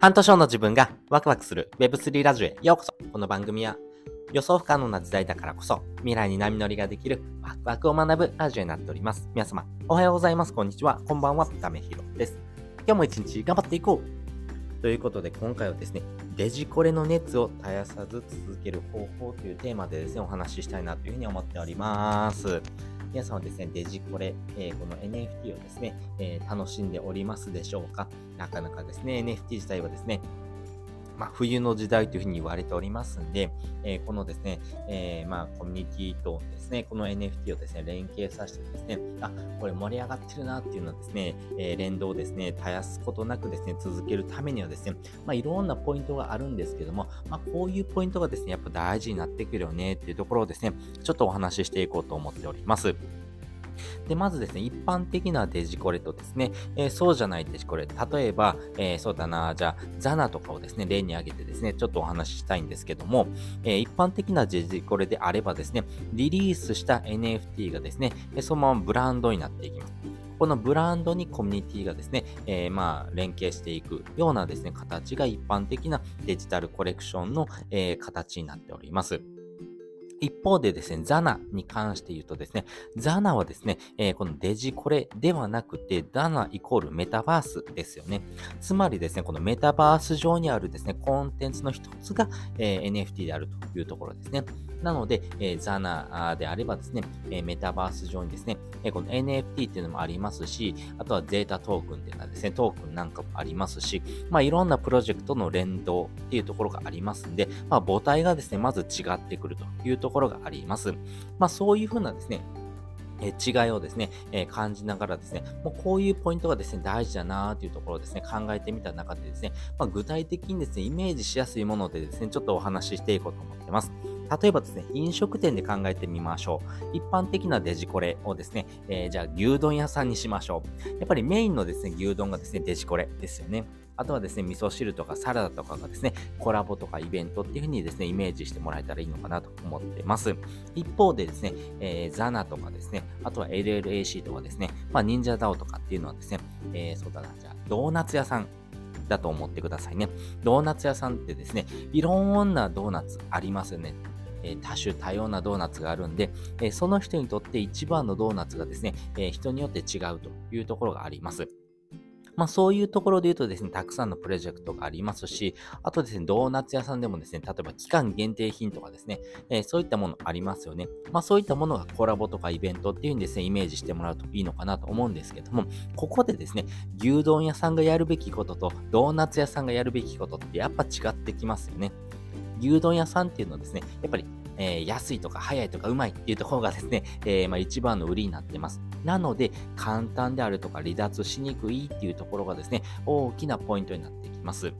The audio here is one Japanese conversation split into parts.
半年後の自分がワクワクする Web3 ラジオへようこそこの番組は予想不可能な時代だからこそ未来に波乗りができるワクワクを学ぶラジオになっております。皆様、おはようございます。こんにちは。こんばんは。ためひろです。今日も一日頑張っていこうということで今回はですね、デジコレの熱を絶やさず続ける方法というテーマでですね、お話ししたいなというふうに思っております。皆さんはですね、デジコレ、えー、この NFT をですね、えー、楽しんでおりますでしょうか？なかなかですね、NFT 自体はですね、まあ、冬の時代というふうに言われておりますんで、えー、このですね、えー、まあ、コミュニティとですね、この NFT をですね、連携させてですね、あ、これ盛り上がってるなっていうのはですね、えー、連動をですね、絶やすことなくですね、続けるためにはですね、まあ、いろんなポイントがあるんですけども、まあ、こういうポイントがですね、やっぱ大事になってくるよねっていうところをですね、ちょっとお話ししていこうと思っております。で、まずですね、一般的なデジコレとですね、えー、そうじゃないデジコレ、例えば、えー、そうだな、じゃあ、ザナとかをですね、例に挙げてですね、ちょっとお話ししたいんですけども、えー、一般的なデジコレであればですね、リリースした NFT がですね、そのままブランドになっていきます。このブランドにコミュニティがですね、えー、まあ、連携していくようなですね、形が一般的なデジタルコレクションの、えー、形になっております。一方でですね、ザナに関して言うとですね、ザナはですね、えー、このデジコレではなくて、ザナイコールメタバースですよね。つまりですね、このメタバース上にあるですね、コンテンツの一つが、えー、NFT であるというところですね。なので、えー、ザナであればですね、えメタバース上にですね、えこの NFT っていうのもありますし、あとはゼータトークンっていうのはですね、トークンなんかもありますし、まあいろんなプロジェクトの連動っていうところがありますんで、まあ母体がですね、まず違ってくるというとところがあります。まあそういうふうなですね、え違いをですね、え感じながらですね、もうこういうポイントがですね、大事だなというところをですね、考えてみた中でですね、まあ、具体的にですね、イメージしやすいものでですね、ちょっとお話ししていこうと思ってます。例えばですね、飲食店で考えてみましょう。一般的なデジコレをですね、えー、じゃあ牛丼屋さんにしましょう。やっぱりメインのですね、牛丼がですね、デジコレですよね。あとはですね、味噌汁とかサラダとかがですね、コラボとかイベントっていう風にですね、イメージしてもらえたらいいのかなと思ってます。一方でですね、えー、ザナとかですね、あとは LLAC とかですね、まあ、忍者 DAO とかっていうのはですね、えー、そうだな、じゃあ、ドーナツ屋さんだと思ってくださいね。ドーナツ屋さんってですね、いろんなドーナツありますよね。え多種多様なドーナツがあるんで、えその人にとって一番のドーナツがですね、え人によって違うというところがあります。まあそういうところで言うとですね、たくさんのプロジェクトがありますし、あとですね、ドーナツ屋さんでもですね、例えば期間限定品とかですね、えー、そういったものありますよね。まあそういったものがコラボとかイベントっていう風にですね、イメージしてもらうといいのかなと思うんですけども、ここでですね、牛丼屋さんがやるべきこととドーナツ屋さんがやるべきことってやっぱ違ってきますよね。牛丼屋さんっていうのはですね、やっぱりえー、安いとか早いとかうまいっていうところがですね、えー、まあ、一番の売りになってます。なので、簡単であるとか離脱しにくいっていうところがですね、大きなポイントになってきます。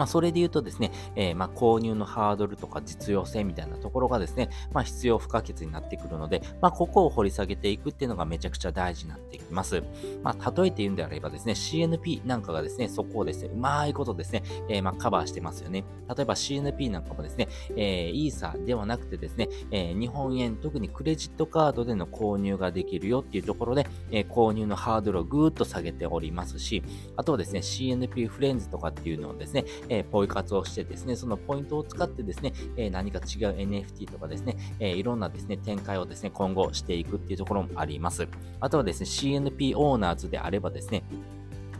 まあ、それで言うとですね、えー、ま、購入のハードルとか実用性みたいなところがですね、まあ、必要不可欠になってくるので、ま、ここを掘り下げていくっていうのがめちゃくちゃ大事になってきます。ま、例えて言うんであればですね、CNP なんかがですね、そこをですね、うまいことですね、えー、ま、カバーしてますよね。例えば CNP なんかもですね、えー、イーサではなくてですね、え、日本円、特にクレジットカードでの購入ができるよっていうところで、え、購入のハードルをぐーっと下げておりますし、あとはですね、CNP フレンズとかっていうのをですね、え、ポイ活をしてですね、そのポイントを使ってですね、え、何か違う NFT とかですね、え、いろんなですね、展開をですね、今後していくっていうところもあります。あとはですね、CNP オーナーズであればですね、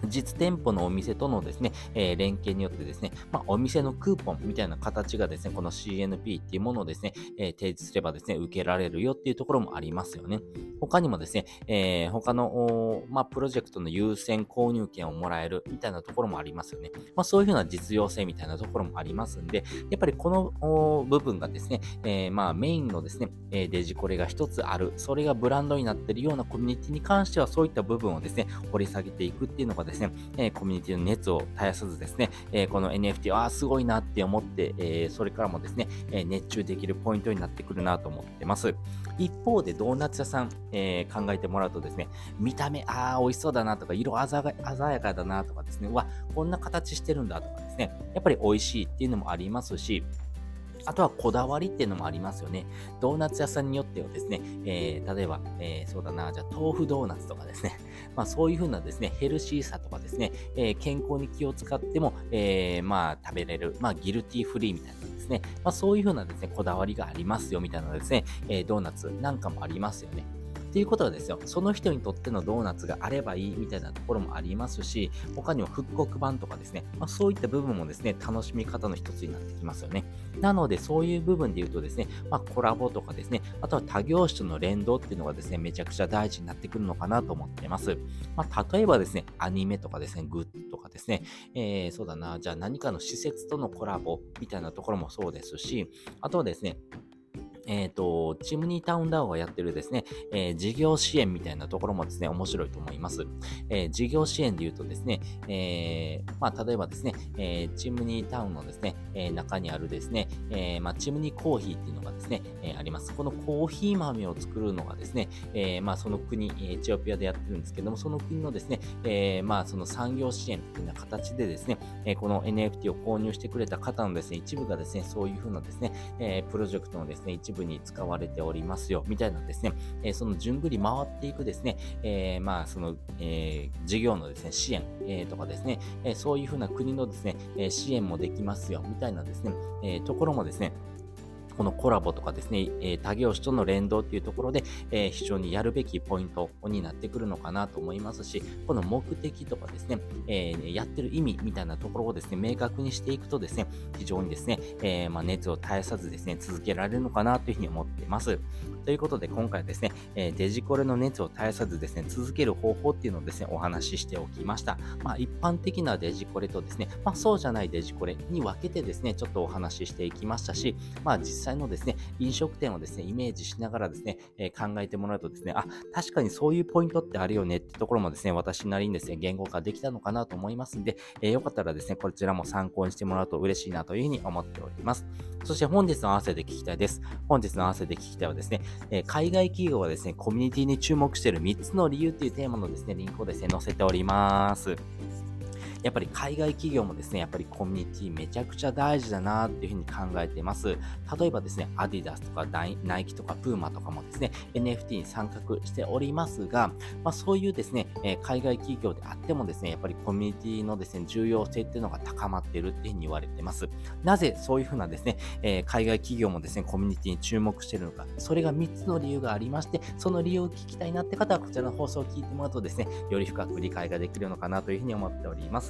実店舗のお店とのですね、えー、連携によってですね、まあ、お店のクーポンみたいな形がですね、この CNP っていうものをですね、えー、提示すればですね、受けられるよっていうところもありますよね。他にもですね、えー、他の、まあ、プロジェクトの優先購入権をもらえるみたいなところもありますよね。まあ、そういうふうな実用性みたいなところもありますんで、やっぱりこの部分がですね、えー、まあ、メインのですね、えデジコレが一つある、それがブランドになっているようなコミュニティに関しては、そういった部分をですね、掘り下げていくっていうのがですね、ですねえ、コミュニティの熱を絶やさずですね、え、この NFT、ああ、すごいなって思って、え、それからもですね、え熱中できるポイントになってくるなと思ってます。一方で、ドーナツ屋さん、え考えてもらうとですね、見た目、ああ、美味しそうだなとか、色鮮やかだなとかですね、うわ、こんな形してるんだとかですね、やっぱり美味しいっていうのもありますし、あとはこだわりっていうのもありますよね。ドーナツ屋さんによってはですね、えー、例えば、えー、そうだな、じゃあ豆腐ドーナツとかですね、まあそういうふうなですね、ヘルシーさとかですね、えー、健康に気を使っても、えまあ食べれる、まあギルティフリーみたいなですね、まあそういうふうなですね、こだわりがありますよみたいなですね、えドーナツなんかもありますよね。っていうことはですよ、その人にとってのドーナツがあればいいみたいなところもありますし、他にも復刻版とかですね、まあ、そういった部分もですね、楽しみ方の一つになってきますよね。なので、そういう部分で言うとですね、まあ、コラボとかですね、あとは他業種との連動っていうのがですね、めちゃくちゃ大事になってくるのかなと思っています。まあ、例えばですね、アニメとかですね、グッズとかですね、えー、そうだな、じゃあ何かの施設とのコラボみたいなところもそうですし、あとはですね、えっ、ー、と、チムニータウンダウンがやってるですね、えー、事業支援みたいなところもですね、面白いと思います。えー、事業支援で言うとですね、え、まあ、例えばですね、えー、チムニータウンのですね、え、中にあるですね、え、まあ、チムニーコーヒーっていうのがですね、え、あります。このコーヒー豆を作るのがですね、え、まあ、その国、エチオピアでやってるんですけども、その国のですね、え、まあ、その産業支援というような形でですね、え、この NFT を購入してくれた方のですね、一部がですね、そういうふうなですね、え、プロジェクトのですね、一部に使われておりますよ、みたいなですね、え、その順繰り回っていくですね、え、まあ、その、えー、事業のですね、支援、え、とかですね、え、そういうふうな国のですね、え支援もできますよ、みたいなですね、え、ところもですね、このコラボとかですね、え他業種との連動っていうところで、え非常にやるべきポイントになってくるのかなと思いますし、この目的とかですね、えやってる意味みたいなところをですね、明確にしていくとですね、非常にですね、えま、熱を絶やさずですね、続けられるのかなというふうに思っています。ということで、今回はですね、えデジコレの熱を絶やさずですね、続ける方法っていうのをですね、お話ししておきました。まあ、一般的なデジコレとですね、まあ、そうじゃないデジコレに分けてですね、ちょっとお話ししていきましたし、まあ、実際のですね、飲食店をですね、イメージしながらですね、え、考えてもらうとですね、あ、確かにそういうポイントってあるよねってところもですね、私なりにですね、言語化できたのかなと思いますんで、えー、よかったらですね、こちらも参考にしてもらうと嬉しいなというふうに思っております。そして本日の合わせで聞きたいです。本日の合わせで聞きたいはですね、え、海外企業はですね、コミュニティに注目している3つの理由っていうテーマのですね、リンクをですね、載せております。やっぱり海外企業もですね、やっぱりコミュニティめちゃくちゃ大事だなっていうふうに考えてます。例えばですね、アディダスとかナイキとかプーマとかもですね、NFT に参画しておりますが、まあ、そういうですね、え、海外企業であってもですね、やっぱりコミュニティのですね、重要性っていうのが高まってるっていうふうに言われてます。なぜそういうふうなですね、え、海外企業もですね、コミュニティに注目してるのか、それが3つの理由がありまして、その理由を聞きたいなって方はこちらの放送を聞いてもらうとですね、より深く理解ができるのかなというふうに思っております。。